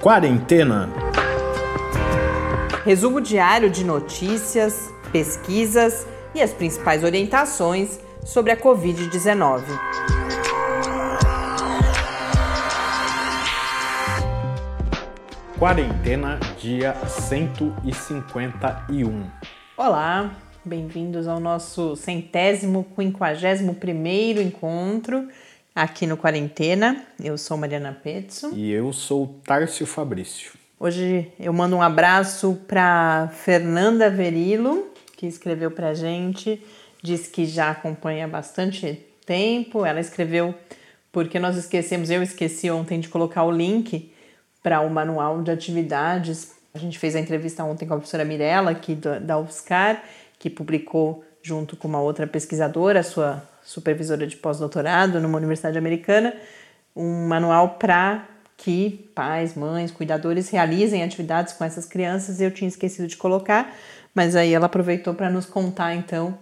Quarentena. Resumo diário de notícias, pesquisas e as principais orientações sobre a Covid-19. Quarentena, dia 151. Olá, bem-vindos ao nosso centésimo, quinquagésimo primeiro encontro aqui no Quarentena. Eu sou Mariana Petzo. E eu sou Tárcio Fabrício. Hoje eu mando um abraço para Fernanda Verilo, que escreveu para a gente, diz que já acompanha há bastante tempo. Ela escreveu porque nós esquecemos, eu esqueci ontem de colocar o link para o manual de atividades. A gente fez a entrevista ontem com a professora Mirella, aqui da UFSCar, que publicou junto com uma outra pesquisadora, sua supervisora de pós-doutorado numa universidade americana, um manual para que pais, mães, cuidadores realizem atividades com essas crianças. Eu tinha esquecido de colocar, mas aí ela aproveitou para nos contar então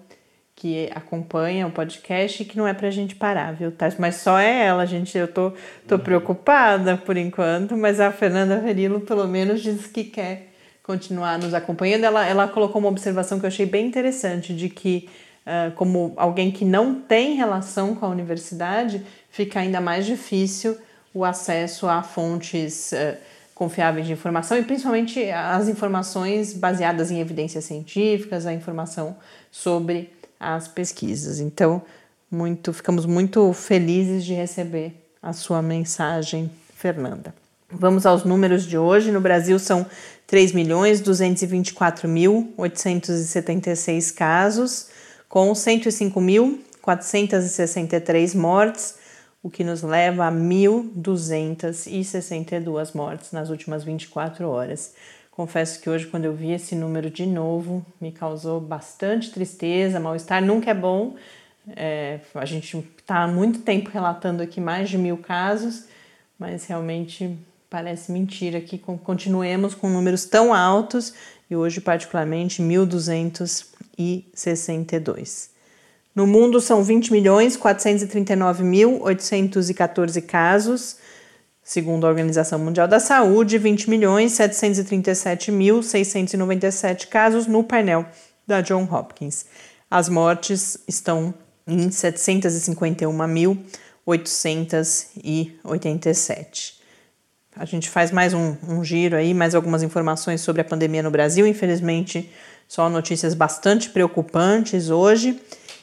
que acompanha o podcast e que não é pra gente parar, viu, Tati? Mas só é ela, gente. Eu tô, tô uhum. preocupada por enquanto, mas a Fernanda Verilo pelo menos diz que quer continuar nos acompanhando. Ela, ela colocou uma observação que eu achei bem interessante, de que como alguém que não tem relação com a universidade, fica ainda mais difícil o acesso a fontes uh, confiáveis de informação e principalmente as informações baseadas em evidências científicas, a informação sobre as pesquisas. Então, muito, ficamos muito felizes de receber a sua mensagem, Fernanda. Vamos aos números de hoje. No Brasil são 3.224.876 casos, com 105.463 mortes, o que nos leva a 1.262 mortes nas últimas 24 horas. Confesso que hoje, quando eu vi esse número de novo, me causou bastante tristeza, mal-estar. Nunca é bom. É, a gente está há muito tempo relatando aqui mais de mil casos, mas realmente parece mentira que continuemos com números tão altos e hoje, particularmente, 1.262. No mundo são 20 milhões 439.814 casos Segundo a Organização Mundial da Saúde, 20 milhões 737.697 casos no painel da John Hopkins. As mortes estão em 751.887. A gente faz mais um, um, giro aí, mais algumas informações sobre a pandemia no Brasil. Infelizmente, só notícias bastante preocupantes hoje.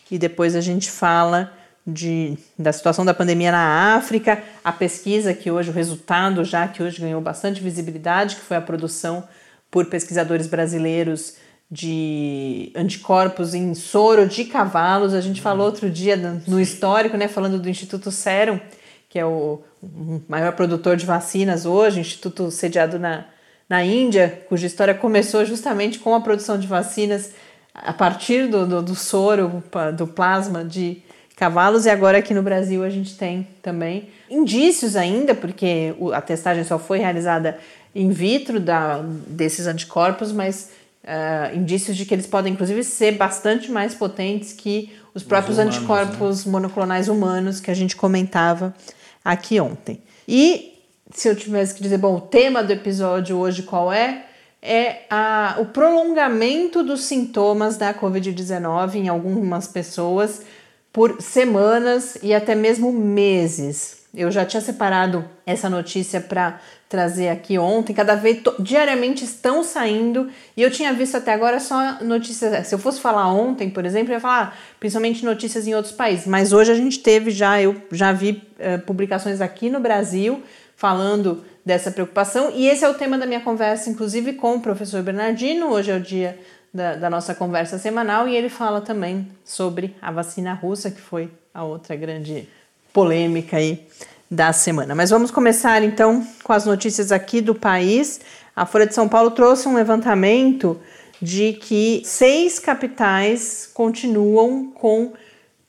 E depois a gente fala de, da situação da pandemia na África, a pesquisa que hoje, o resultado já que hoje ganhou bastante visibilidade, que foi a produção por pesquisadores brasileiros de anticorpos em soro de cavalos. A gente falou outro dia no histórico, né, falando do Instituto Serum, que é o maior produtor de vacinas hoje, instituto sediado na, na Índia, cuja história começou justamente com a produção de vacinas a partir do, do, do soro, do plasma de cavalos e agora aqui no Brasil a gente tem também indícios ainda, porque a testagem só foi realizada in vitro da, desses anticorpos, mas uh, indícios de que eles podem inclusive ser bastante mais potentes que os próprios humanos, anticorpos né? monoclonais humanos que a gente comentava aqui ontem. E se eu tivesse que dizer, bom, o tema do episódio hoje qual é? É a, o prolongamento dos sintomas da Covid-19 em algumas pessoas por semanas e até mesmo meses. Eu já tinha separado essa notícia para trazer aqui ontem. Cada vez, diariamente estão saindo e eu tinha visto até agora só notícias. Se eu fosse falar ontem, por exemplo, eu ia falar principalmente notícias em outros países. Mas hoje a gente teve já, eu já vi uh, publicações aqui no Brasil falando dessa preocupação. E esse é o tema da minha conversa, inclusive com o professor Bernardino. Hoje é o dia da, da, nossa conversa semanal e ele fala também sobre a vacina russa, que foi a outra grande polêmica aí da semana. Mas vamos começar então com as notícias aqui do país. A Folha de São Paulo trouxe um levantamento de que seis capitais continuam com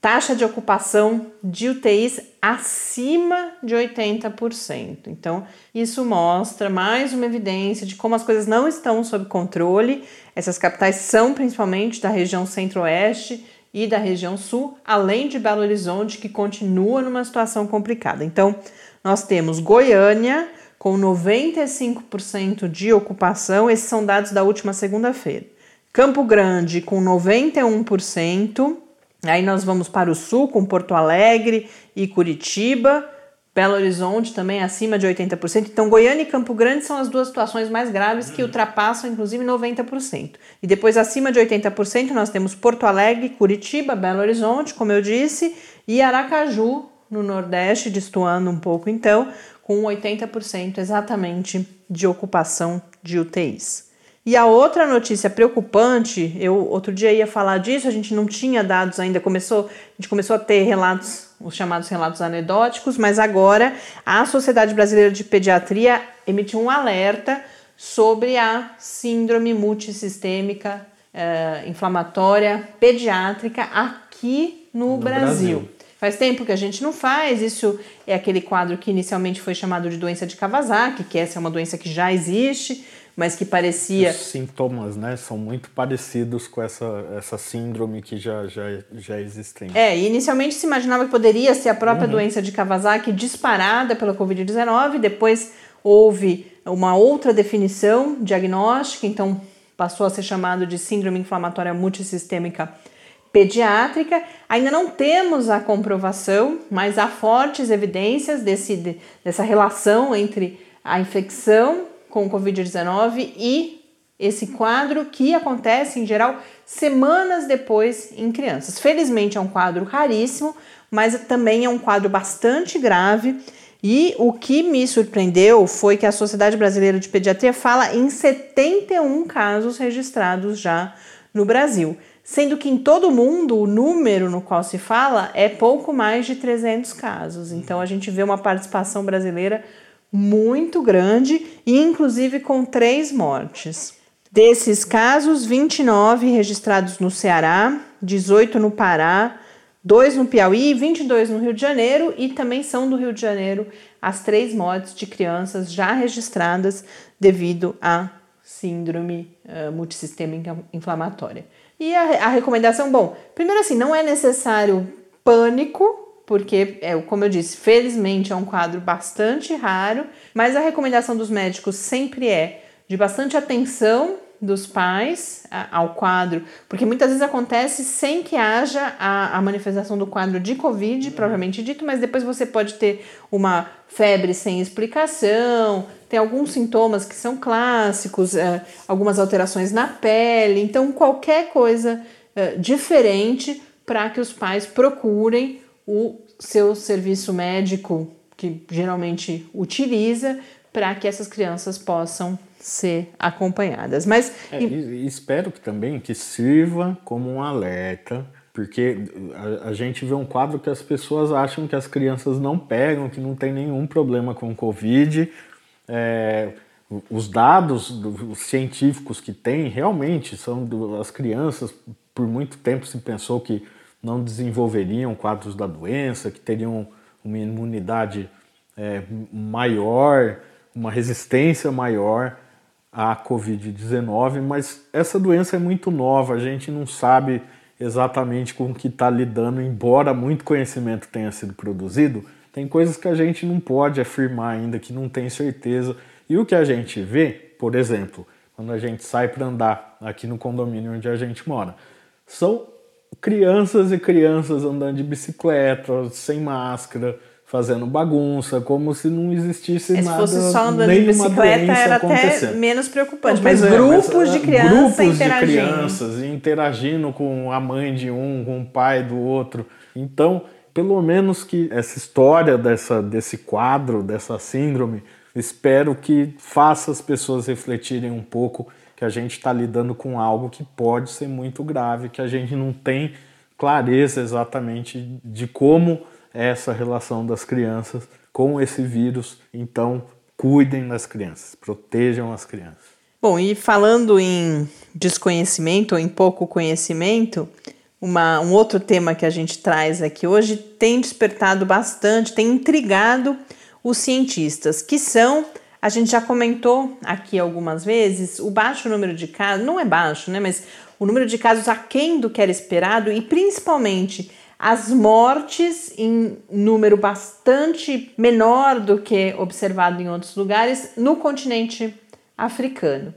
taxa de ocupação de UTIs acima de 80%. Então, isso mostra mais uma evidência de como as coisas não estão sob controle. Essas capitais são principalmente da região centro-oeste e da região sul, além de Belo Horizonte, que continua numa situação complicada. Então, nós temos Goiânia com 95% de ocupação. Esses são dados da última segunda-feira. Campo Grande com 91%. Aí nós vamos para o sul com Porto Alegre e Curitiba. Belo Horizonte também acima de 80%. Então, Goiânia e Campo Grande são as duas situações mais graves que ultrapassam, inclusive, 90%. E depois, acima de 80%, nós temos Porto Alegre, Curitiba, Belo Horizonte, como eu disse, e Aracaju, no Nordeste, destoando um pouco, então, com 80% exatamente de ocupação de UTIs. E a outra notícia preocupante, eu outro dia ia falar disso, a gente não tinha dados ainda, começou, a gente começou a ter relatos, os chamados relatos anedóticos, mas agora a Sociedade Brasileira de Pediatria emitiu um alerta sobre a síndrome multissistêmica eh, inflamatória pediátrica aqui no, no Brasil. Brasil. Faz tempo que a gente não faz, isso é aquele quadro que inicialmente foi chamado de doença de Kawasaki, que essa é uma doença que já existe, mas que parecia. Os sintomas, né, são muito parecidos com essa, essa síndrome que já, já, já existem. É, inicialmente se imaginava que poderia ser a própria uhum. doença de Kawasaki disparada pela Covid-19, depois houve uma outra definição diagnóstica, então passou a ser chamado de síndrome inflamatória multissistêmica pediátrica. Ainda não temos a comprovação, mas há fortes evidências desse, dessa relação entre a infecção com o Covid-19 e esse quadro que acontece em geral semanas depois em crianças. Felizmente é um quadro raríssimo, mas também é um quadro bastante grave. E o que me surpreendeu foi que a Sociedade Brasileira de Pediatria fala em 71 casos registrados já no Brasil, sendo que em todo o mundo o número no qual se fala é pouco mais de 300 casos. Então a gente vê uma participação brasileira muito grande inclusive com três mortes. Desses casos, 29 registrados no Ceará, 18 no Pará, 2 no Piauí, 22 no Rio de Janeiro e também são do Rio de Janeiro as três mortes de crianças já registradas devido à síndrome uh, multissistêmica inflamatória. E a, a recomendação, bom, primeiro assim, não é necessário pânico, porque, é, como eu disse, felizmente é um quadro bastante raro, mas a recomendação dos médicos sempre é de bastante atenção dos pais ao quadro, porque muitas vezes acontece sem que haja a, a, manifestação do quadro de Covid, propriamente dito, mas depois você pode ter uma febre sem explicação, tem alguns sintomas que são clássicos, é, algumas alterações na pele, então qualquer coisa é, diferente para que os pais procurem o seu serviço médico, que geralmente utiliza, para que essas crianças possam ser acompanhadas. Mas é, e, espero que também que sirva como um alerta, porque a, a, gente vê um quadro que as pessoas acham que as crianças não pegam, que não tem nenhum problema com Covid. É, os dados os científicos que tem realmente são do, as crianças por muito tempo se pensou que não desenvolveriam quadros da doença, que teriam uma imunidade é, maior, uma resistência maior à Covid-19, mas essa doença é muito nova, a gente não sabe exatamente com o que está lidando, embora muito conhecimento tenha sido produzido, tem coisas que a gente não pode afirmar ainda, que não tem certeza. E o que a gente vê, por exemplo, quando a gente sai para andar aqui no condomínio onde a gente mora, são crianças e crianças andando de bicicleta, sem máscara, fazendo bagunça, como se não existisse é, nada. Se fosse só andando de bicicleta era até menos preocupante, mas é, grupos mas, de crianças grupos interagindo. de crianças interagindo com a mãe de um, com o pai do outro. Então, pelo menos que essa história dessa, desse quadro, dessa síndrome, espero que faça as pessoas refletirem um pouco que a gente está lidando com algo que pode ser muito grave, que a gente não tem clareza exatamente de como é essa relação das crianças com esse vírus. Então, cuidem das crianças, protejam as crianças. Bom, e falando em desconhecimento ou em pouco conhecimento, uma, um outro tema que a gente traz aqui hoje tem despertado bastante, tem intrigado os cientistas, que são a gente já comentou aqui algumas vezes o baixo número de casos, não é baixo, né? Mas o número de casos aquém do que era esperado e principalmente as mortes em número bastante menor do que observado em outros lugares no continente africano.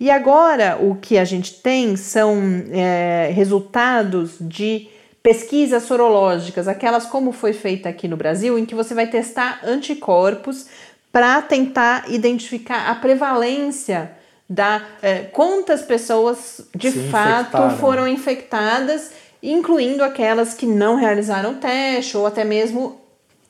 E agora o que a gente tem são é, resultados de pesquisas sorológicas, aquelas como foi feita aqui no Brasil, em que você vai testar anticorpos para tentar identificar a prevalência da é, quantas pessoas de Se fato infectaram. foram infectadas, incluindo aquelas que não realizaram teste ou até mesmo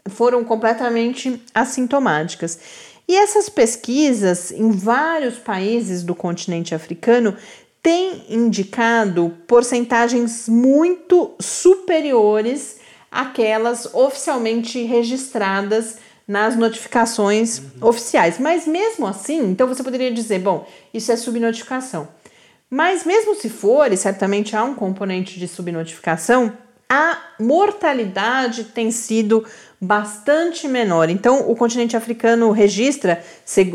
foram completamente assintomáticas. E essas pesquisas em vários países do continente africano têm indicado porcentagens muito superiores àquelas oficialmente registradas nas notificações uhum. oficiais. Mas mesmo assim, então você poderia dizer, bom, isso é subnotificação. Mas mesmo se for, e certamente há um componente de subnotificação, a mortalidade tem sido bastante menor. Então, o continente africano registra,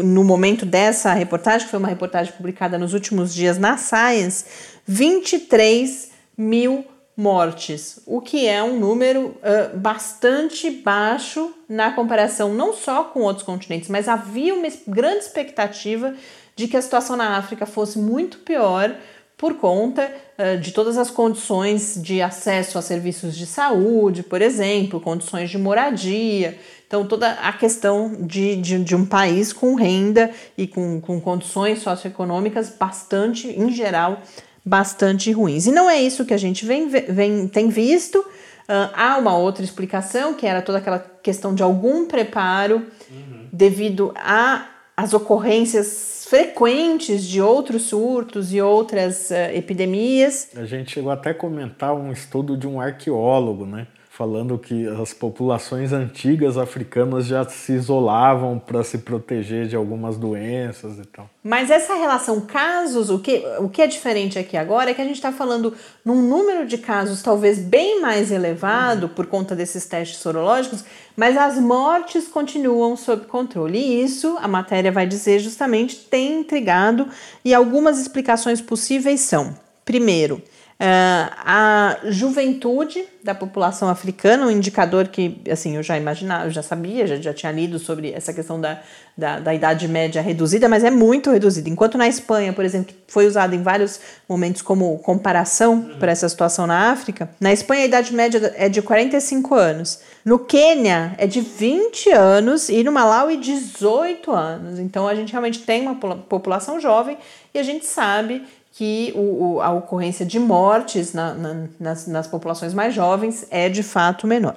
no momento dessa reportagem, que foi uma reportagem publicada nos últimos dias na Science, 23 mil mortes, o que é um número uh, bastante baixo na comparação não só com outros continentes, mas havia uma grande expectativa de que a situação na África fosse muito pior por conta uh, de todas as condições de acesso a serviços de saúde, por exemplo, condições de moradia. Então, toda a questão de, de, de um país com renda e com, com condições socioeconômicas bastante, em geral, bastante ruins. E não é isso que a gente vem, vem, tem visto. Uh, há uma outra explicação, que era toda aquela questão de algum preparo uhum. devido às ocorrências frequentes de outros surtos e outras uh, epidemias. A gente chegou até a comentar um estudo de um arqueólogo, né? Falando que as populações antigas africanas já se isolavam para se proteger de algumas doenças e tal. Mas essa relação casos, o que, o que é diferente aqui agora é que a gente está falando num número de casos talvez bem mais elevado uhum. por conta desses testes sorológicos, mas as mortes continuam sob controle. E isso, a matéria vai dizer justamente, tem intrigado e algumas explicações possíveis são: primeiro, a juventude da população africana, um indicador que assim eu já imaginava, eu já sabia, já, já tinha lido sobre essa questão da, da, da, idade média reduzida, mas é muito reduzida. Enquanto na Espanha, por exemplo, que foi usado em vários momentos como comparação uhum. para essa situação na África, na Espanha a idade média é de 45 anos. No Quênia é de 20 anos e no Malawi 18 anos. Então a gente realmente tem uma população jovem e a gente sabe que o, o, a ocorrência de mortes na, na, nas, nas populações mais jovens é de fato menor.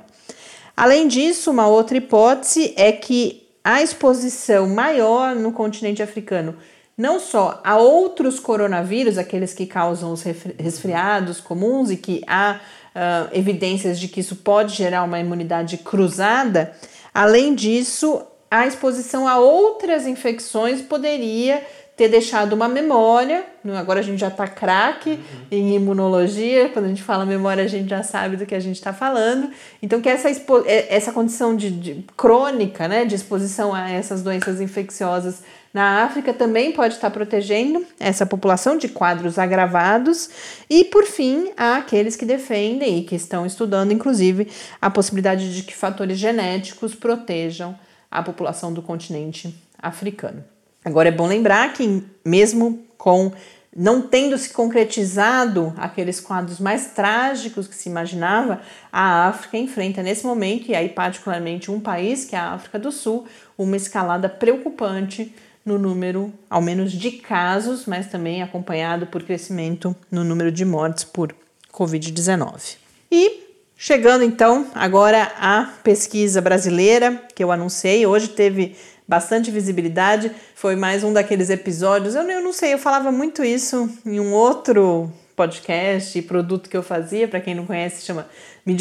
Além disso, uma outra hipótese é que a exposição maior no continente africano, não só a outros coronavírus, aqueles que causam os resfriados comuns e que há uh, evidências de que isso pode gerar uma imunidade cruzada, além disso, a exposição a outras infecções poderia ter deixado uma memória. Agora a gente já está craque uhum. em imunologia, quando a gente fala memória, a gente já sabe do que a gente está falando. Então, que essa, é, essa condição de, de, crônica, né, de exposição a essas doenças infecciosas na África também pode estar protegendo essa população de quadros agravados. E, por fim, há aqueles que defendem e que estão estudando, inclusive, a possibilidade de que fatores genéticos protejam a população do continente africano. Agora é bom lembrar que, mesmo com não tendo se concretizado aqueles quadros mais trágicos que se imaginava, a África enfrenta nesse momento, e aí particularmente um país, que é a África do Sul, uma escalada preocupante no número, ao menos de casos, mas também acompanhado por crescimento no número de mortes por Covid-19. E chegando então agora à pesquisa brasileira que eu anunciei, hoje teve bastante visibilidade. Foi mais um daqueles episódios. Eu, eu não sei, eu falava muito isso em um outro podcast e produto que eu fazia. Para quem não conhece, chama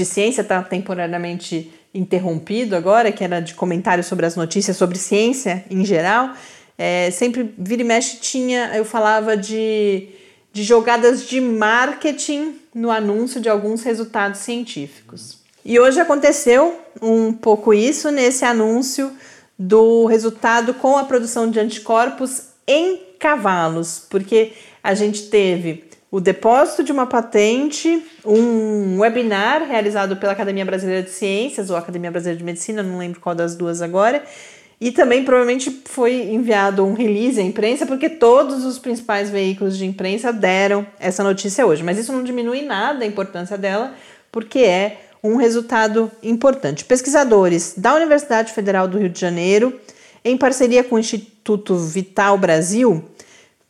Ciência, está temporariamente interrompido agora, que era de comentários sobre as notícias sobre ciência em geral. É, sempre vira e mexe tinha, eu falava de, de jogadas de marketing no anúncio de alguns resultados científicos. E hoje aconteceu um pouco isso nesse anúncio do resultado com a produção de anticorpos em cavalos, porque a gente teve o depósito de uma patente, um webinar realizado pela Academia Brasileira de Ciências ou Academia Brasileira de Medicina, não lembro qual das duas agora, e também provavelmente foi enviado um release à imprensa, porque todos os principais veículos de imprensa deram essa notícia hoje. Mas isso não diminui nada a importância dela, porque é um resultado importante. Pesquisadores da Universidade Federal do Rio de Janeiro, em parceria com o Instituto Vital Brasil,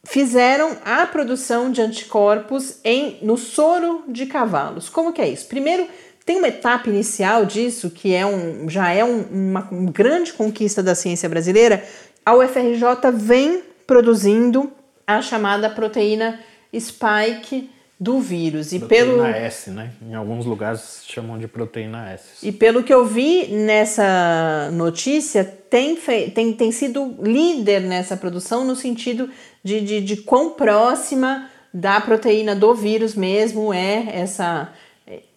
fizeram a produção de anticorpos em, no soro de cavalos. Como que é isso? Primeiro, tem uma etapa inicial disso, que é um, já é um, uma, uma grande conquista da ciência brasileira. A UFRJ vem produzindo a chamada proteína spike do vírus. E proteína pelo S, né? Em alguns lugares chamam de proteína S. E pelo que eu vi nessa notícia, tem, tem, tem sido líder nessa produção no sentido de, de, de quão próxima da proteína do vírus mesmo é essa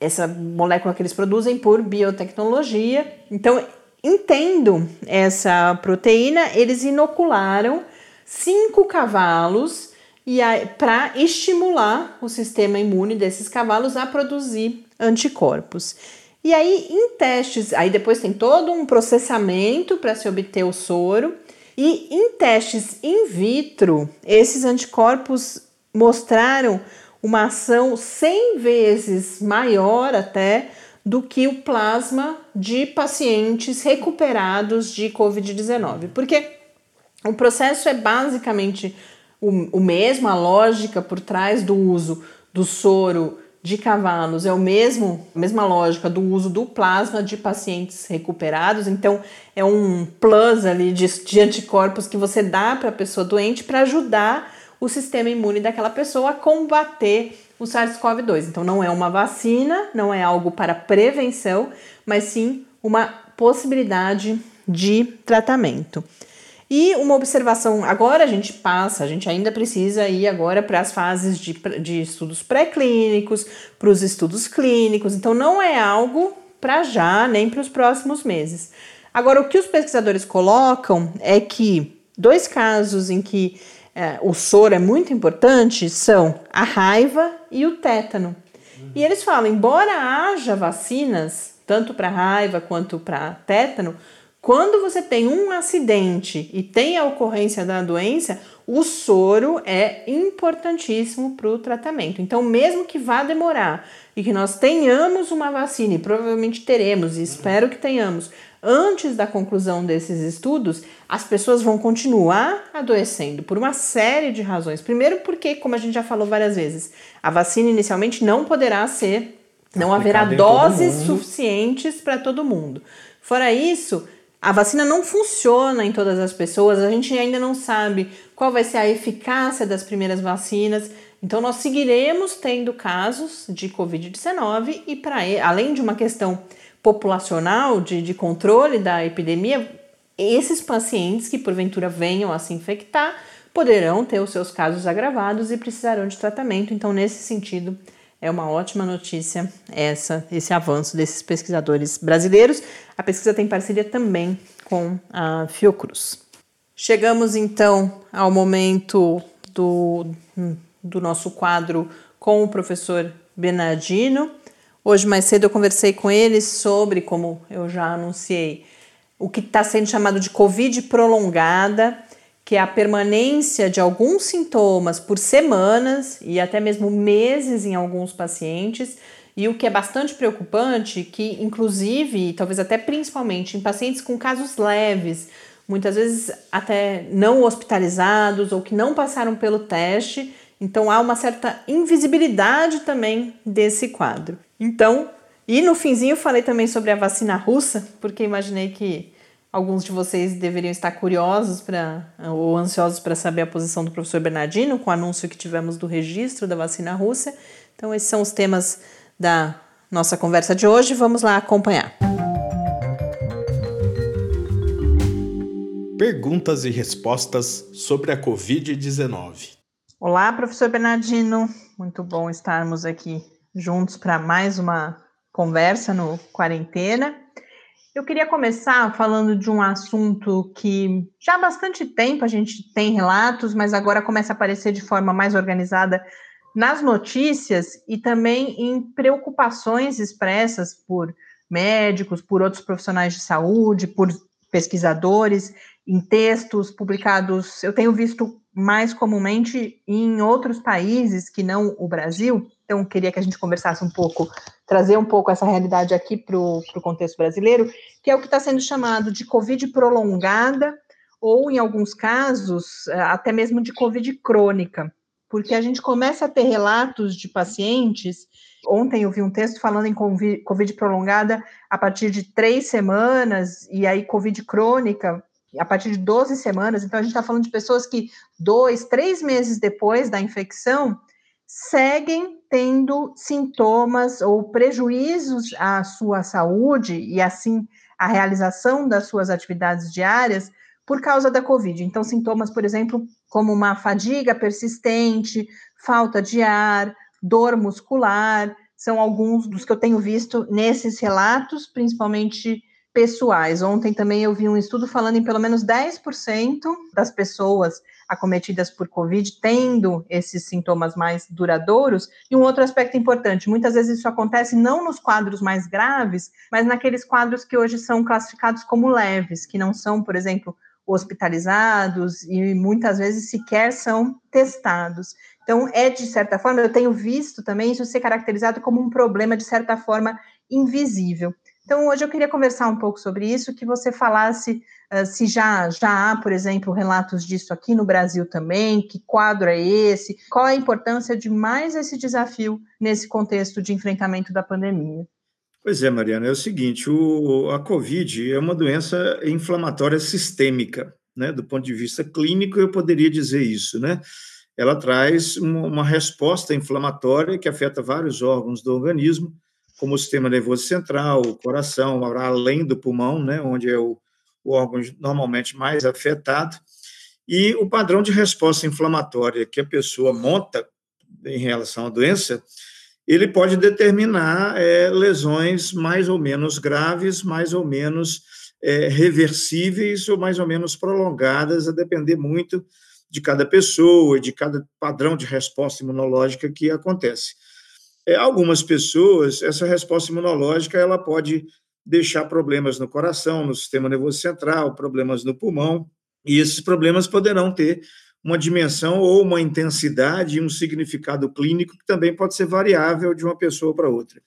essa molécula que eles produzem por biotecnologia. Então, entendo essa proteína, eles inocularam cinco cavalos e para estimular o sistema imune desses cavalos a produzir anticorpos. E aí, em testes, aí depois tem todo um processamento para se obter o soro. E em testes in vitro, esses anticorpos mostraram uma ação 100 vezes maior até do que o plasma de pacientes recuperados de Covid-19. Porque o processo é basicamente o, o mesmo, a lógica por trás do uso do soro de cavalos é o mesmo, a mesma lógica do uso do plasma de pacientes recuperados. Então, é um plus ali de, de anticorpos que você dá para a pessoa doente para ajudar o sistema imune daquela pessoa a combater o SARS-CoV-2. Então, não é uma vacina, não é algo para prevenção, mas sim uma possibilidade de tratamento. E uma observação, agora a gente passa, a gente ainda precisa ir agora para as fases de, de estudos pré-clínicos, para os estudos clínicos, então não é algo para já, nem para os próximos meses. Agora, o que os pesquisadores colocam é que dois casos em que é, o soro é muito importante são a raiva e o tétano. Uhum. E eles falam, embora haja vacinas, tanto para raiva quanto para tétano, quando você tem um acidente e tem a ocorrência da doença, o soro é importantíssimo para o tratamento. Então, mesmo que vá demorar e que nós tenhamos uma vacina, e provavelmente teremos, e espero que tenhamos, antes da conclusão desses estudos, as pessoas vão continuar adoecendo por uma série de razões. Primeiro, porque, como a gente já falou várias vezes, a vacina inicialmente não poderá ser, não haverá doses suficientes para todo mundo. Fora isso, a vacina não funciona em todas as pessoas, a gente ainda não sabe qual vai ser a eficácia das primeiras vacinas. Então, nós seguiremos tendo casos de Covid-19 e, para além de uma questão populacional de, de controle da epidemia, esses pacientes que porventura venham a se infectar poderão ter os seus casos agravados e precisarão de tratamento. Então, nesse sentido, é uma ótima notícia essa, esse avanço desses pesquisadores brasileiros. A pesquisa tem parceria também com a Fiocruz. Chegamos então ao momento do, do nosso quadro com o professor Bernardino. Hoje, mais cedo, eu conversei com ele sobre, como eu já anunciei, o que está sendo chamado de Covid prolongada, que é a permanência de alguns sintomas por semanas e até mesmo meses em alguns pacientes. E o que é bastante preocupante, que inclusive, talvez até principalmente em pacientes com casos leves, muitas vezes até não hospitalizados ou que não passaram pelo teste, então há uma certa invisibilidade também desse quadro. Então, e no finzinho falei também sobre a vacina russa, porque imaginei que alguns de vocês deveriam estar curiosos para ou ansiosos para saber a posição do professor Bernardino com o anúncio que tivemos do registro da vacina russa. Então, esses são os temas da nossa conversa de hoje. Vamos lá acompanhar. Perguntas e respostas sobre a Covid-19. Olá, professor Bernardino. Muito bom estarmos aqui juntos para mais uma conversa no Quarentena. Eu queria começar falando de um assunto que já há bastante tempo a gente tem relatos, mas agora começa a aparecer de forma mais organizada nas notícias e também em preocupações expressas por médicos, por outros profissionais de saúde, por pesquisadores, em textos publicados. Eu tenho visto mais comumente em outros países que não o Brasil. Então, queria que a gente conversasse um pouco, trazer um pouco essa realidade aqui para o contexto brasileiro, que é o que está sendo chamado de Covid prolongada, ou, em alguns casos, até mesmo de Covid crônica, porque a gente começa a ter relatos de pacientes. Ontem eu vi um texto falando em Covid prolongada a partir de três semanas, e aí Covid crônica a partir de 12 semanas. Então, a gente está falando de pessoas que dois, três meses depois da infecção seguem tendo sintomas ou prejuízos à sua saúde e, assim, a realização das suas atividades diárias por causa da Covid. Então, sintomas, por exemplo, como uma fadiga persistente, falta de ar, dor muscular, são alguns dos que eu tenho visto nesses relatos, principalmente pessoais. Ontem também eu vi um estudo falando em pelo menos 10% das pessoas acometidas por Covid tendo esses sintomas mais duradouros. E um outro aspecto importante: muitas vezes isso acontece não nos quadros mais graves, mas naqueles quadros que hoje são classificados como leves, que não são, por exemplo, hospitalizados e muitas vezes sequer são testados. Então, é de certa forma, eu tenho visto também isso ser caracterizado como um problema, de certa forma, invisível. Então, hoje eu queria conversar um pouco sobre isso, que você falasse uh, se já, já há, por exemplo, relatos disso aqui no Brasil também, que quadro é esse, qual a importância de mais esse desafio nesse contexto de enfrentamento da pandemia. Pois é, Mariana, é o seguinte, o, a COVID é uma doença inflamatória sistêmica, né? Do ponto de vista clínico, eu poderia dizer isso, né? Ela traz uma, uma resposta inflamatória que afeta vários órgãos do organismo, como o sistema nervoso central, o coração, além do pulmão, né, onde é o, o órgão normalmente mais afetado, e o padrão de resposta inflamatória que a pessoa monta em relação à doença, ele pode determinar é, lesões mais ou menos graves, mais ou menos é, reversíveis ou mais ou menos prolongadas, a depender muito de cada pessoa, de cada padrão de resposta imunológica que acontece. É, algumas pessoas, essa resposta imunológica ela pode deixar problemas no coração, no sistema nervoso central, problemas no pulmão, e esses problemas poderão ter uma dimensão ou uma intensidade e um significado clínico que também pode ser variável de uma pessoa para outra.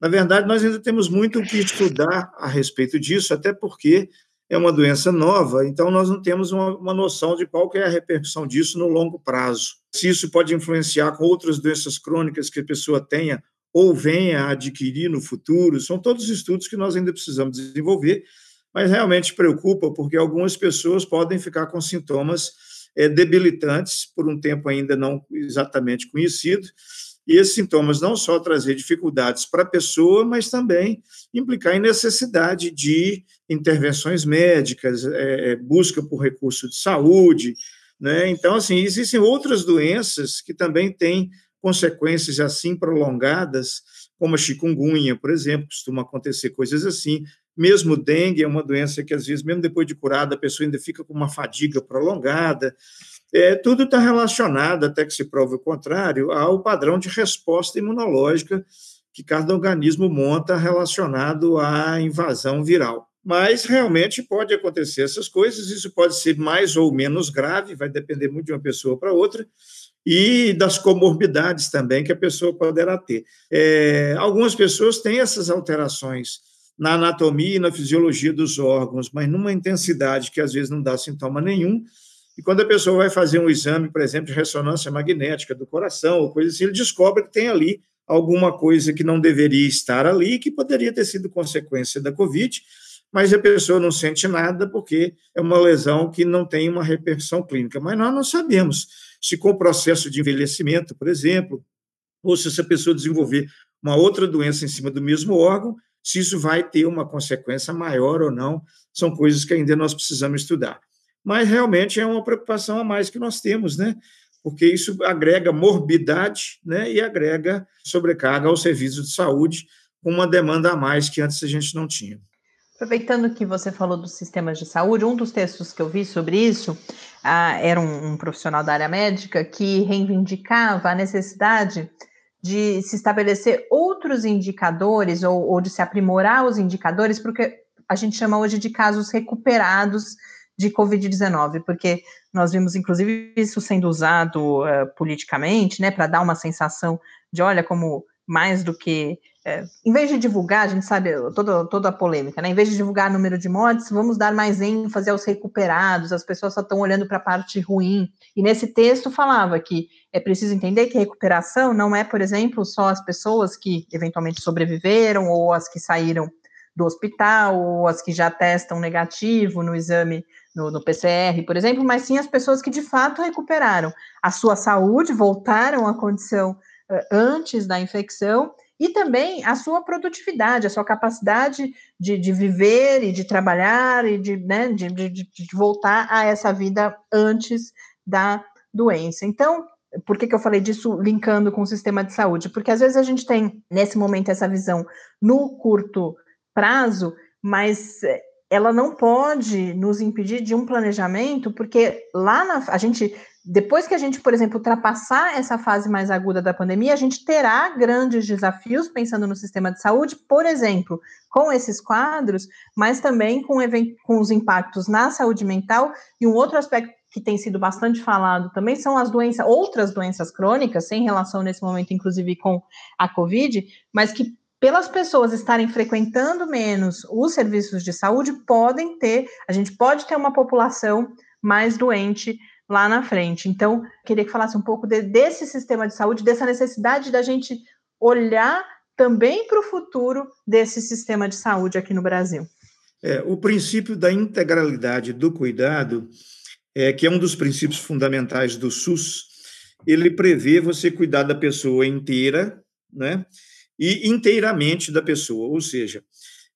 Na verdade, nós ainda temos muito o que estudar a respeito disso, até porque é uma doença nova, então nós não temos uma, uma noção de qual é a repercussão disso no longo prazo. Se isso pode influenciar com outras doenças crônicas que a pessoa tenha ou venha a adquirir no futuro, são todos estudos que nós ainda precisamos desenvolver, mas realmente preocupa porque algumas pessoas podem ficar com sintomas é, debilitantes por um tempo ainda não exatamente conhecido, e esses sintomas não só trazer dificuldades para a pessoa, mas também implicar em necessidade de intervenções médicas, é, busca por recurso de saúde. Né? Então, assim, existem outras doenças que também têm consequências assim prolongadas, como a chikungunya, por exemplo, costuma acontecer coisas assim. Mesmo dengue é uma doença que, às vezes, mesmo depois de curada, a pessoa ainda fica com uma fadiga prolongada. É, tudo está relacionado, até que se prove o contrário, ao padrão de resposta imunológica que cada organismo monta relacionado à invasão viral. Mas realmente pode acontecer essas coisas, isso pode ser mais ou menos grave, vai depender muito de uma pessoa para outra, e das comorbidades também que a pessoa poderá ter. É, algumas pessoas têm essas alterações na anatomia e na fisiologia dos órgãos, mas numa intensidade que às vezes não dá sintoma nenhum, e quando a pessoa vai fazer um exame, por exemplo, de ressonância magnética do coração ou coisa assim, ele descobre que tem ali alguma coisa que não deveria estar ali, que poderia ter sido consequência da Covid, mas a pessoa não sente nada porque é uma lesão que não tem uma repercussão clínica. Mas nós não sabemos se com o processo de envelhecimento, por exemplo, ou se essa pessoa desenvolver uma outra doença em cima do mesmo órgão, se isso vai ter uma consequência maior ou não, são coisas que ainda nós precisamos estudar mas realmente é uma preocupação a mais que nós temos, né? Porque isso agrega morbidade, né? E agrega sobrecarga ao serviço de saúde, com uma demanda a mais que antes a gente não tinha. Aproveitando que você falou dos sistemas de saúde, um dos textos que eu vi sobre isso ah, era um, um, profissional da área médica que reivindicava a necessidade de se estabelecer outros indicadores ou, ou de se aprimorar os indicadores, porque a gente chama hoje de casos recuperados de Covid-19, porque nós vimos, inclusive, isso sendo usado uh, politicamente, né, para dar uma sensação de, olha, como mais do que é, em vez de divulgar, a gente sabe toda, toda a polêmica, né? Em vez de divulgar número de mortes, vamos dar mais ênfase aos recuperados, as pessoas só estão olhando para a parte ruim. E nesse texto falava que é preciso entender que recuperação não é, por exemplo, só as pessoas que eventualmente sobreviveram, ou as que saíram do hospital, ou as que já testam negativo no exame no, no, PCR, por exemplo, mas sim as pessoas que de fato recuperaram a sua saúde, voltaram à condição uh, antes da infecção e também a sua produtividade, a sua capacidade de, de viver e de trabalhar e de, né, de, de, de, voltar a essa vida antes da doença. Então, por que, que eu falei disso linkando com o sistema de saúde? Porque às vezes a gente tem, nesse momento, essa visão no curto prazo, mas eh, ela não pode nos impedir de um planejamento, porque lá na, a gente depois que a gente, por exemplo, ultrapassar essa fase mais aguda da pandemia, a gente terá grandes desafios pensando no sistema de saúde, por exemplo, com esses quadros, mas também com, com os impactos na saúde mental. E um outro aspecto que tem sido bastante falado também são as doenças, outras doenças crônicas, sem relação nesse momento, inclusive, com a Covid, mas que pelas pessoas estarem frequentando menos os serviços de saúde, podem ter, a gente pode ter uma população mais doente lá na frente. Então, queria que falasse um pouco de, desse sistema de saúde, dessa necessidade da gente olhar também para o futuro desse sistema de saúde aqui no Brasil. É, o princípio da integralidade do cuidado, é, que é um dos princípios fundamentais do SUS, ele prevê você cuidar da pessoa inteira, né? E inteiramente da pessoa, ou seja,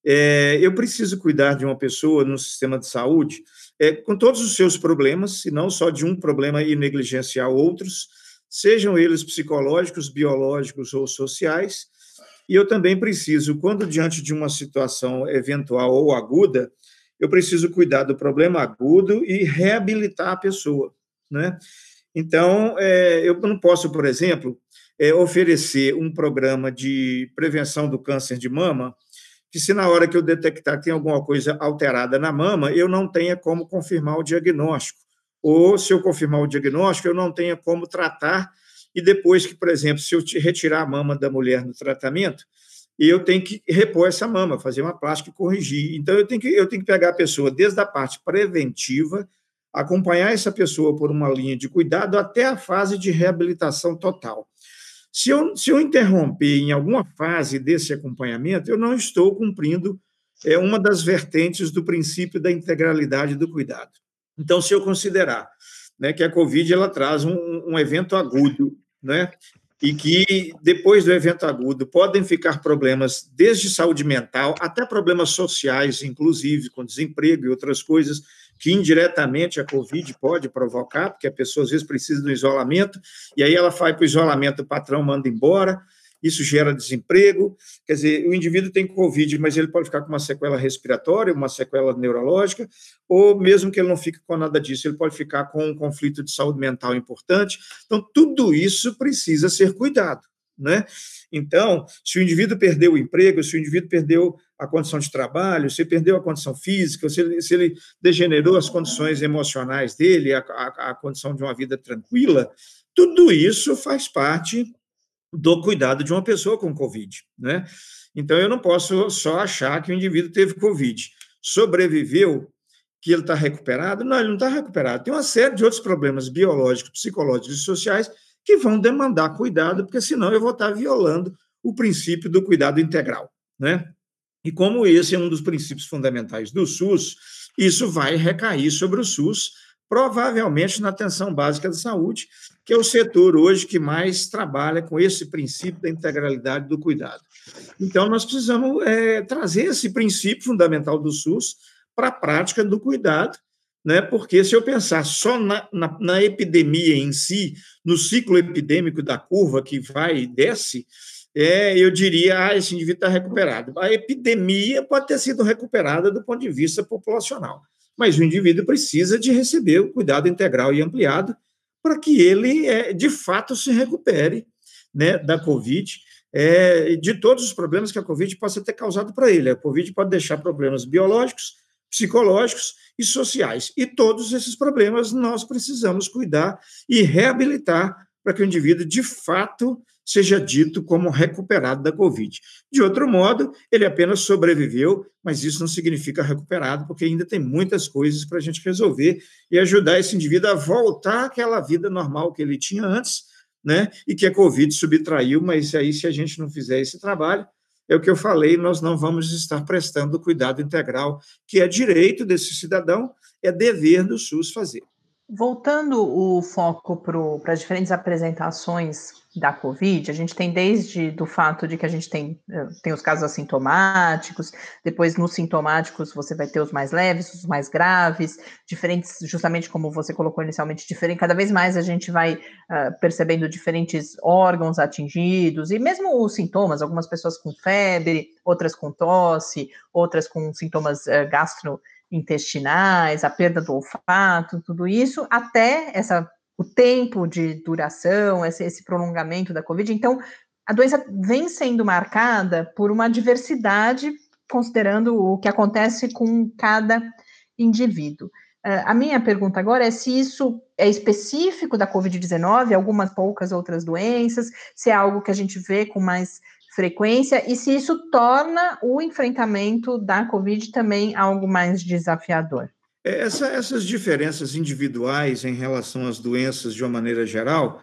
é, eu preciso cuidar de uma pessoa no sistema de saúde é, com todos os seus problemas, e não só de um problema e negligenciar outros, sejam eles psicológicos, biológicos ou sociais. E eu também preciso, quando diante de uma situação eventual ou aguda, eu preciso cuidar do problema agudo e reabilitar a pessoa, né? Então, é, eu não posso, por exemplo, é, oferecer um programa de prevenção do câncer de mama que se na hora que eu detectar tem alguma coisa alterada na mama, eu não tenha como confirmar o diagnóstico. Ou, se eu confirmar o diagnóstico, eu não tenha como tratar, e depois que, por exemplo, se eu retirar a mama da mulher no tratamento, eu tenho que repor essa mama, fazer uma plástica e corrigir. Então, eu tenho que, eu tenho que pegar a pessoa desde a parte preventiva, acompanhar essa pessoa por uma linha de cuidado até a fase de reabilitação total. Se eu, se eu interromper em alguma fase desse acompanhamento, eu não estou cumprindo é, uma das vertentes do princípio da integralidade do cuidado. Então, se eu considerar né, que a Covid ela traz um, um evento agudo, né, e que depois do evento agudo podem ficar problemas desde saúde mental até problemas sociais, inclusive com desemprego e outras coisas, que indiretamente a Covid pode provocar, porque a pessoa às vezes precisa do isolamento, e aí ela vai para o isolamento, o patrão manda embora, isso gera desemprego. Quer dizer, o indivíduo tem Covid, mas ele pode ficar com uma sequela respiratória, uma sequela neurológica, ou mesmo que ele não fique com nada disso, ele pode ficar com um conflito de saúde mental importante. Então, tudo isso precisa ser cuidado. Né? Então, se o indivíduo perdeu o emprego, se o indivíduo perdeu a condição de trabalho, se perdeu a condição física, se ele, se ele degenerou as condições emocionais dele, a, a, a condição de uma vida tranquila, tudo isso faz parte do cuidado de uma pessoa com Covid, né? Então, eu não posso só achar que o indivíduo teve Covid, sobreviveu, que ele está recuperado. Não, ele não está recuperado. Tem uma série de outros problemas biológicos, psicológicos e sociais que vão demandar cuidado, porque senão eu vou estar violando o princípio do cuidado integral, né? E como esse é um dos princípios fundamentais do SUS, isso vai recair sobre o SUS, provavelmente na atenção básica da saúde, que é o setor hoje que mais trabalha com esse princípio da integralidade do cuidado. Então, nós precisamos é, trazer esse princípio fundamental do SUS para a prática do cuidado, né? porque se eu pensar só na, na, na epidemia em si, no ciclo epidêmico da curva que vai e desce, é, eu diria, ah, esse indivíduo está recuperado. A epidemia pode ter sido recuperada do ponto de vista populacional, mas o indivíduo precisa de receber o cuidado integral e ampliado para que ele, é, de fato, se recupere né, da Covid, é, de todos os problemas que a Covid possa ter causado para ele. A Covid pode deixar problemas biológicos, psicológicos e sociais. E todos esses problemas nós precisamos cuidar e reabilitar para que o indivíduo, de fato, seja dito como recuperado da Covid. De outro modo, ele apenas sobreviveu, mas isso não significa recuperado, porque ainda tem muitas coisas para a gente resolver e ajudar esse indivíduo a voltar àquela vida normal que ele tinha antes, né? E que a Covid subtraiu, mas aí, se a gente não fizer esse trabalho, é o que eu falei, nós não vamos estar prestando o cuidado integral, que é direito desse cidadão, é dever do SUS fazer. Voltando o foco para as diferentes apresentações da Covid, a gente tem desde do fato de que a gente tem, eh, tem os casos assintomáticos, depois nos sintomáticos você vai ter os mais leves, os mais graves, diferentes, justamente como você colocou inicialmente, diferente, cada vez mais a gente vai uh, percebendo diferentes órgãos atingidos, e mesmo os sintomas, algumas pessoas com febre, outras com tosse, outras com sintomas uh, gastro intestinais, a perda do olfato, tudo isso, até essa o tempo de duração, esse, esse prolongamento da Covid. Então, a doença vem sendo marcada por uma diversidade, considerando o que acontece com cada indivíduo. Uh, a minha pergunta agora é se isso é específico da Covid-19, algumas poucas outras doenças, se é algo que a gente vê com mais frequência e se isso torna o enfrentamento da Covid também algo mais desafiador. É, essa, essas diferenças individuais em relação às doenças de uma maneira geral,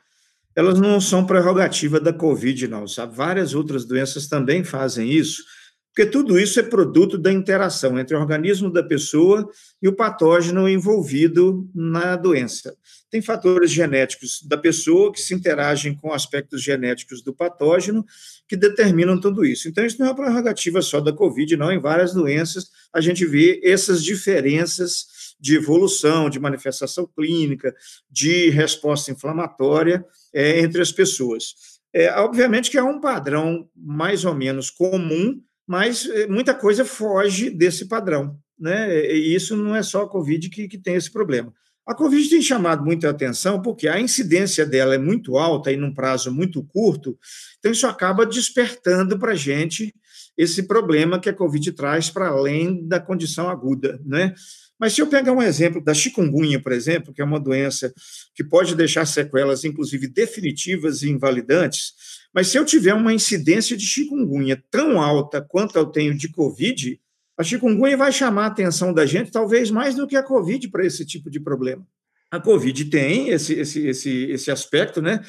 elas não são prerrogativa da Covid, não, sabe? Várias outras doenças também fazem isso, porque tudo isso é produto da interação entre o organismo da pessoa e o patógeno envolvido na doença. Tem fatores genéticos da pessoa que se interagem com aspectos genéticos do patógeno que determinam tudo isso. Então, isso não é uma prerrogativa só da Covid, não. Em várias doenças, a gente vê essas diferenças de evolução, de manifestação clínica, de resposta inflamatória é, entre as pessoas. É, obviamente que é um padrão mais ou menos comum, mas é, muita coisa foge desse padrão. Né? E isso não é só a Covid que, que tem esse problema. A Covid tem chamado muita atenção porque a incidência dela é muito alta e num prazo muito curto, então isso acaba despertando para a gente esse problema que a Covid traz para além da condição aguda, né? Mas se eu pegar um exemplo da chikungunya, por exemplo, que é uma doença que pode deixar sequelas, inclusive definitivas e invalidantes, mas se eu tiver uma incidência de chikungunya tão alta quanto eu tenho de Covid, a chikungunya vai chamar a atenção da gente, talvez mais do que a Covid, para esse tipo de problema. A Covid tem esse, esse, esse, esse aspecto, né?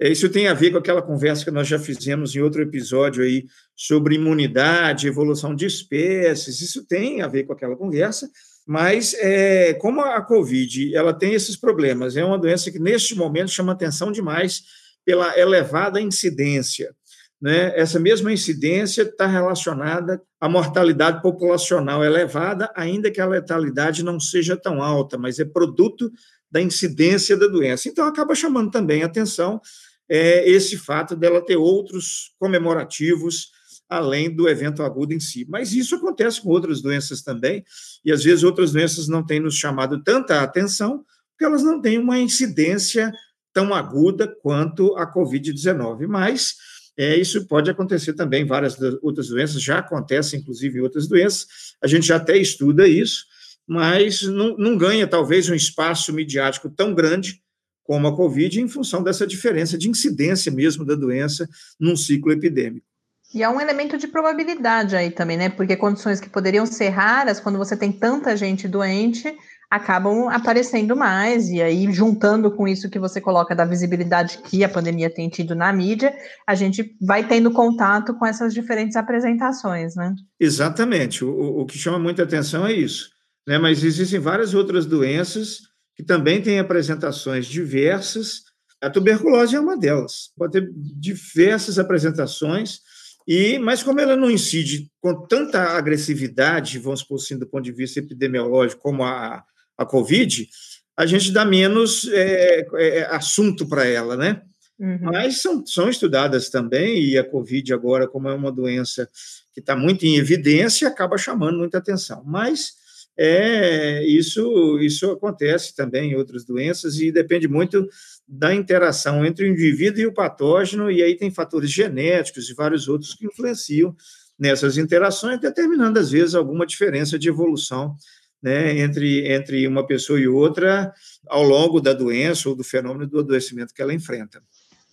É, isso tem a ver com aquela conversa que nós já fizemos em outro episódio aí sobre imunidade, evolução de espécies. Isso tem a ver com aquela conversa, mas é, como a Covid ela tem esses problemas, é uma doença que neste momento chama atenção demais pela elevada incidência né, essa mesma incidência está relacionada à mortalidade populacional elevada, ainda que a letalidade não seja tão alta, mas é produto da incidência da doença. Então, acaba chamando também atenção é, esse fato dela ter outros comemorativos além do evento agudo em si. Mas isso acontece com outras doenças também, e às vezes outras doenças não têm nos chamado tanta atenção, porque elas não têm uma incidência tão aguda quanto a Covid-19. Mas é, isso pode acontecer também em várias outras doenças, já acontece, inclusive, em outras doenças, a gente já até estuda isso, mas não, não ganha, talvez, um espaço midiático tão grande como a Covid, em função dessa diferença de incidência mesmo da doença num ciclo epidêmico. E há um elemento de probabilidade aí também, né? Porque condições que poderiam ser raras, quando você tem tanta gente doente, acabam aparecendo mais, e aí, juntando com isso que você coloca da visibilidade que a pandemia tem tido na mídia, a gente vai tendo contato com essas diferentes apresentações, né? Exatamente. O, o que chama muita atenção é isso. Né? Mas existem várias outras doenças que também têm apresentações diversas. A tuberculose é uma delas. Pode ter diversas apresentações, e mas como ela não incide com tanta agressividade, vamos por assim, do ponto de vista epidemiológico, como a, a Covid, a gente dá menos é, é, assunto para ela, né? Uhum. Mas são, são estudadas também, e a Covid agora, como é uma doença que está muito em evidência, acaba chamando muita atenção. Mas é, isso, isso acontece também em outras doenças e depende muito da interação entre o indivíduo e o patógeno, e aí tem fatores genéticos e vários outros que influenciam nessas interações, determinando, às vezes, alguma diferença de evolução né, entre, entre uma pessoa e outra ao longo da doença ou do fenômeno do adoecimento que ela enfrenta.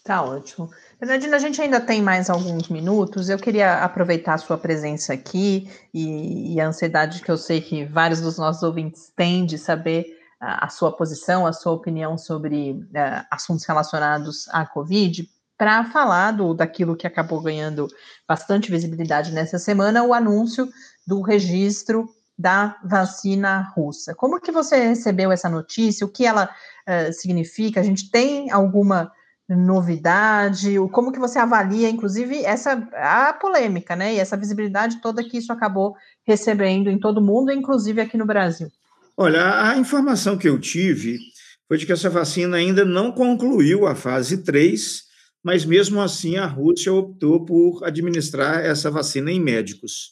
Tá ótimo. Bernardina, a gente ainda tem mais alguns minutos. Eu queria aproveitar a sua presença aqui e, e, a ansiedade que eu sei que vários dos nossos ouvintes têm de saber a, a sua posição, a sua opinião sobre uh, assuntos relacionados à Covid, para falar do, daquilo que acabou ganhando bastante visibilidade nessa semana, o anúncio do registro da vacina russa. Como que você recebeu essa notícia? O que ela uh, significa? A gente tem alguma novidade? Como que você avalia, inclusive, essa a polêmica, né? E essa visibilidade toda que isso acabou recebendo em todo o mundo, inclusive aqui no Brasil? Olha, a informação que eu tive foi de que essa vacina ainda não concluiu a fase 3, mas mesmo assim a Rússia optou por administrar essa vacina em médicos.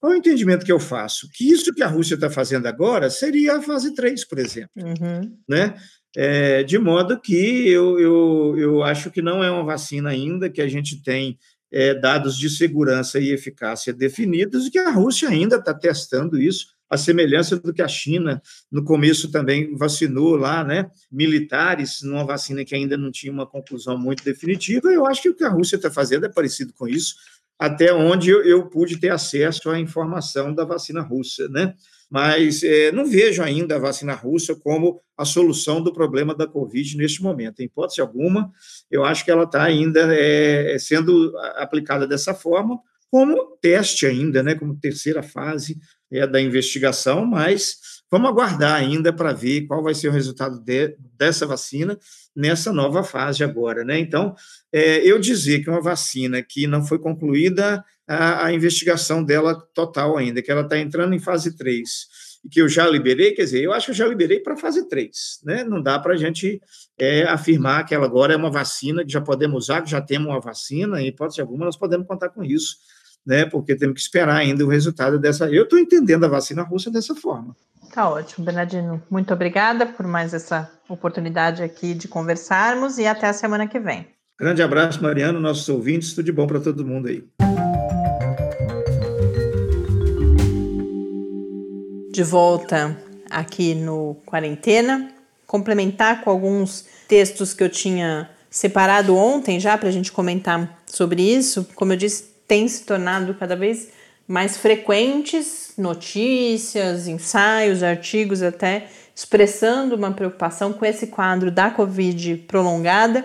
Qual o entendimento que eu faço? Que isso que a Rússia está fazendo agora seria a fase 3, por exemplo. Uhum. Né? É, de modo que eu, eu, eu acho que não é uma vacina ainda, que a gente tem é, dados de segurança e eficácia definidos, e que a Rússia ainda está testando isso, a semelhança do que a China, no começo, também vacinou lá, né, militares, numa vacina que ainda não tinha uma conclusão muito definitiva. Eu acho que o que a Rússia está fazendo é parecido com isso até onde eu, eu, pude ter acesso à informação da vacina russa, né? Mas é, não vejo ainda a vacina russa como a solução do problema da Covid neste momento. Em hipótese alguma, eu acho que ela está ainda é, sendo aplicada dessa forma, como teste ainda, né? Como terceira fase é, da investigação, mas vamos aguardar ainda para ver qual vai ser o resultado de, dessa vacina nessa nova fase agora, né? Então, é, eu dizer que uma vacina que não foi concluída a, a investigação dela total ainda, que ela está entrando em fase 3, e que eu já liberei, quer dizer, eu acho que eu já liberei para fase 3, né? Não dá para a gente é, afirmar que ela agora é uma vacina que já podemos usar, que já temos uma vacina, em hipótese alguma, nós podemos contar com isso, né? Porque temos que esperar ainda o resultado dessa. Eu estou entendendo a vacina russa dessa forma. Tá ótimo, Bernardino. Muito obrigada por mais essa oportunidade aqui de conversarmos e até a semana que vem. Grande abraço, Mariano, nossos ouvintes, tudo de bom para todo mundo aí. De volta aqui no Quarentena, complementar com alguns textos que eu tinha separado ontem já para a gente comentar sobre isso. Como eu disse, tem se tornado cada vez mais frequentes notícias, ensaios, artigos até expressando uma preocupação com esse quadro da Covid prolongada.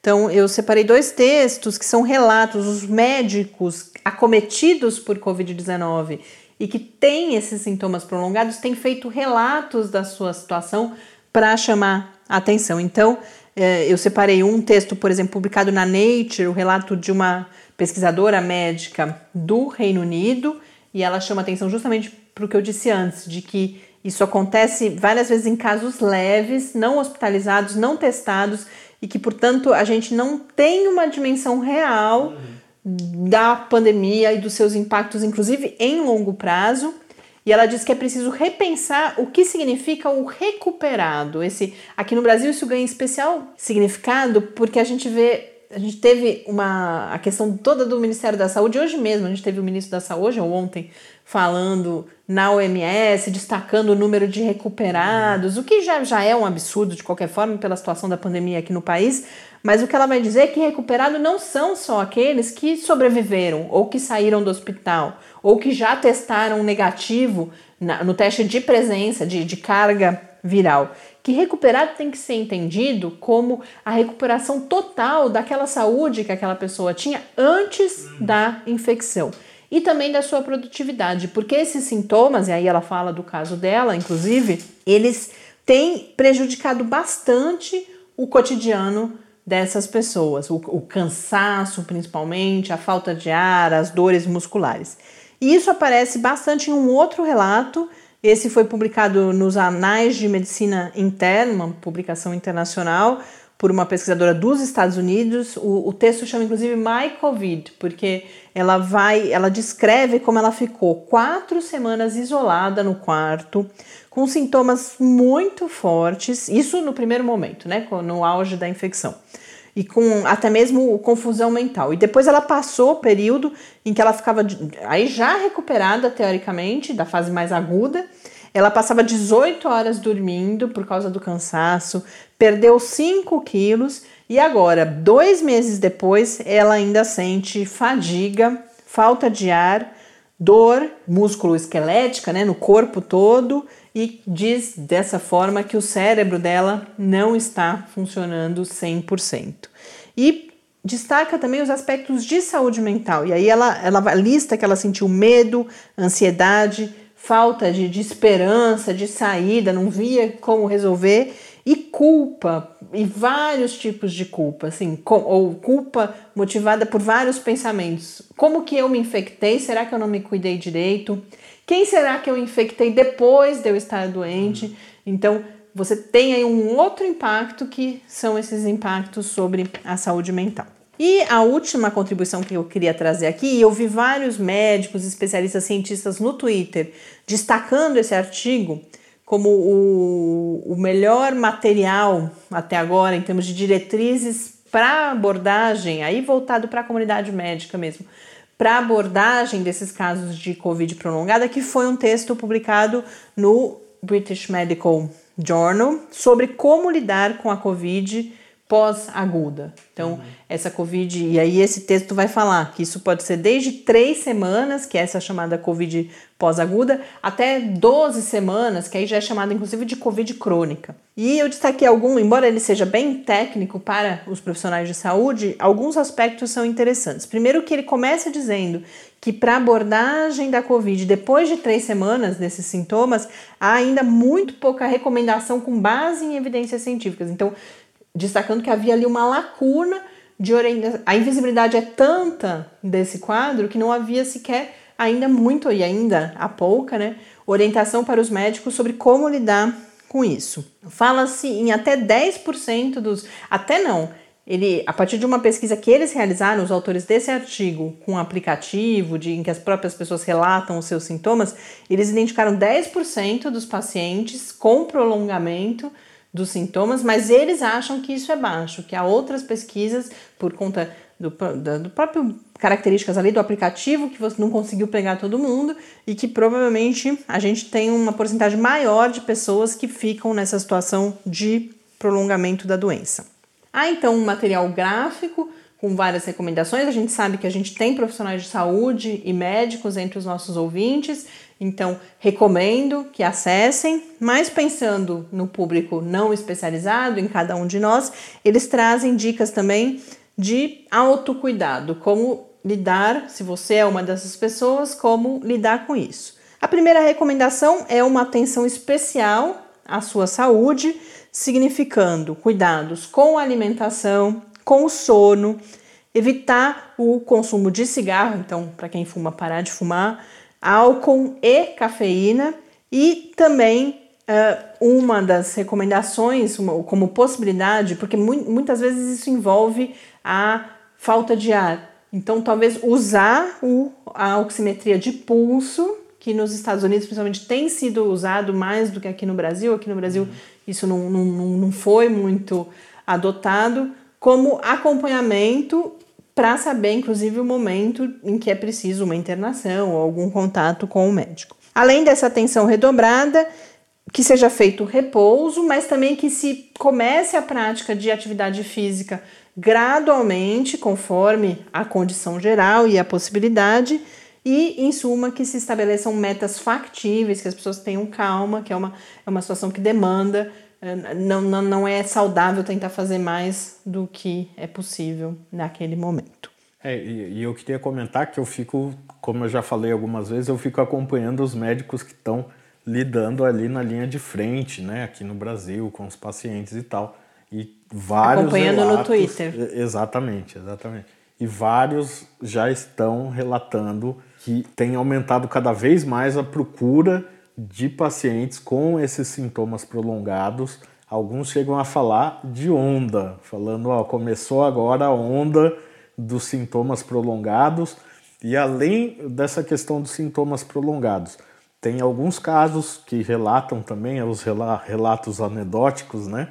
Então, eu separei dois textos que são relatos, os médicos acometidos por Covid-19 e que têm esses sintomas prolongados têm feito relatos da sua situação para chamar atenção. Então, eh, eu separei um texto, por exemplo, publicado na Nature, o relato de uma pesquisadora médica do Reino Unido, e ela chama atenção justamente para o que eu disse antes, de que isso acontece várias vezes em casos leves, não hospitalizados, não testados, e que, portanto, a gente não tem uma dimensão real uhum. da pandemia e dos seus impactos, inclusive em longo prazo. E ela diz que é preciso repensar o que significa o recuperado. Esse aqui no Brasil isso ganha especial significado porque a gente vê a gente teve uma a questão toda do Ministério da Saúde hoje mesmo, a gente teve o ministro da Saúde ou ontem falando na OMS, destacando o número de recuperados, o que já, já é um absurdo de qualquer forma pela situação da pandemia aqui no país, mas o que ela vai dizer é que recuperados não são só aqueles que sobreviveram ou que saíram do hospital ou que já testaram negativo na, no teste de presença, de, de carga viral. Que recuperado tem que ser entendido como a recuperação total daquela saúde que aquela pessoa tinha antes da infecção. E também da sua produtividade, porque esses sintomas, e aí ela fala do caso dela, inclusive, eles têm prejudicado bastante o cotidiano dessas pessoas, o, o cansaço principalmente, a falta de ar, as dores musculares. E isso aparece bastante em um outro relato esse foi publicado nos Anais de Medicina Interna, uma publicação internacional, por uma pesquisadora dos Estados Unidos. O, o texto chama inclusive My Covid, porque ela vai, ela descreve como ela ficou quatro semanas isolada no quarto, com sintomas muito fortes, isso no primeiro momento, né, no auge da infecção. E com até mesmo confusão mental. E depois ela passou o período em que ela ficava aí já recuperada, teoricamente, da fase mais aguda. Ela passava 18 horas dormindo por causa do cansaço, perdeu 5 quilos e agora, dois meses depois, ela ainda sente fadiga, falta de ar, dor músculo esquelética né, no corpo todo e diz dessa forma que o cérebro dela não está funcionando 100%. E destaca também os aspectos de saúde mental. E aí ela, ela lista que ela sentiu medo, ansiedade, falta de, de esperança, de saída, não via como resolver e culpa e vários tipos de culpa, assim, com, ou culpa motivada por vários pensamentos. Como que eu me infectei? Será que eu não me cuidei direito? Quem será que eu infectei depois de eu estar doente? Então, você tem aí um outro impacto que são esses impactos sobre a saúde mental. E a última contribuição que eu queria trazer aqui, eu vi vários médicos, especialistas, cientistas no Twitter destacando esse artigo como o, o melhor material até agora em termos de diretrizes para abordagem, aí voltado para a comunidade médica mesmo, para abordagem desses casos de Covid prolongada, que foi um texto publicado no British Medical Journal sobre como lidar com a Covid pós-aguda. Então, uhum. essa Covid, e aí esse texto vai falar que isso pode ser desde três semanas, que é essa chamada Covid pós-aguda, até 12 semanas, que aí já é chamada inclusive de Covid crônica. E eu destaquei algum, embora ele seja bem técnico para os profissionais de saúde, alguns aspectos são interessantes. Primeiro que ele começa dizendo que para abordagem da Covid, depois de três semanas desses sintomas, há ainda muito pouca recomendação com base em evidências científicas. Então, destacando que havia ali uma lacuna de orientação. A invisibilidade é tanta desse quadro que não havia sequer ainda muito e ainda há pouca, né, orientação para os médicos sobre como lidar com isso. Fala-se em até 10% dos, até não, ele, a partir de uma pesquisa que eles realizaram, os autores desse artigo, com um aplicativo de, em que as próprias pessoas relatam os seus sintomas, eles identificaram 10% dos pacientes com prolongamento dos sintomas, mas eles acham que isso é baixo, que há outras pesquisas, por conta do, do, próprio características ali do aplicativo, que você não conseguiu pegar todo mundo e que provavelmente a gente tem uma porcentagem maior de pessoas que ficam nessa situação de prolongamento da doença. Há então um material gráfico com várias recomendações. A gente sabe que a gente tem profissionais de saúde e médicos entre os nossos ouvintes então, recomendo que acessem, mas pensando no público não especializado, em cada um de nós, eles trazem dicas também de autocuidado, como lidar, se você é uma dessas pessoas, como lidar com isso. A primeira recomendação é uma atenção especial à sua saúde, significando cuidados com a alimentação, com o sono, evitar o consumo de cigarro, então, para quem fuma, parar de fumar álcool e cafeína e também uh, uma das recomendações uma, como possibilidade, porque mu muitas vezes isso envolve a falta de ar. Então, talvez usar o, a oximetria de pulso, que nos Estados Unidos principalmente tem sido usado mais do que aqui no Brasil. Aqui no Brasil uhum. isso não, não, não foi muito adotado, como acompanhamento para saber, inclusive, o momento em que é preciso uma internação ou algum contato com o médico. Além dessa atenção redobrada, que seja feito repouso, mas também que se comece a prática de atividade física gradualmente, conforme a condição geral e a possibilidade, e, em suma, que se estabeleçam metas factíveis, que as pessoas tenham calma, que é uma, é uma situação que demanda não, não, não é saudável tentar fazer mais do que é possível naquele momento. É, e, e eu queria comentar que eu fico, como eu já falei algumas vezes, eu fico acompanhando os médicos que estão lidando ali na linha de frente, né, aqui no Brasil, com os pacientes e tal. E vários acompanhando relatos, no Twitter. Exatamente, exatamente. E vários já estão relatando que tem aumentado cada vez mais a procura de pacientes com esses sintomas prolongados alguns chegam a falar de onda, falando, ó, começou agora a onda dos sintomas prolongados. E além dessa questão dos sintomas prolongados, tem alguns casos que relatam também, os relatos anedóticos, né,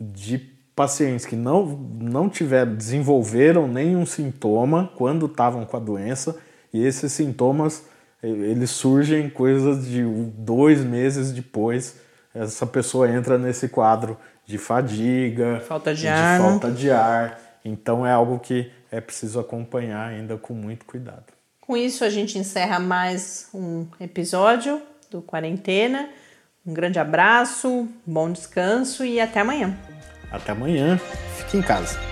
de pacientes que não, não tiveram, desenvolveram nenhum sintoma quando estavam com a doença, e esses sintomas eles surgem coisas de dois meses depois. Essa pessoa entra nesse quadro de fadiga, falta de, de ar. falta de ar. Então é algo que é preciso acompanhar ainda com muito cuidado. Com isso a gente encerra mais um episódio do Quarentena. Um grande abraço, bom descanso e até amanhã. Até amanhã. Fique em casa.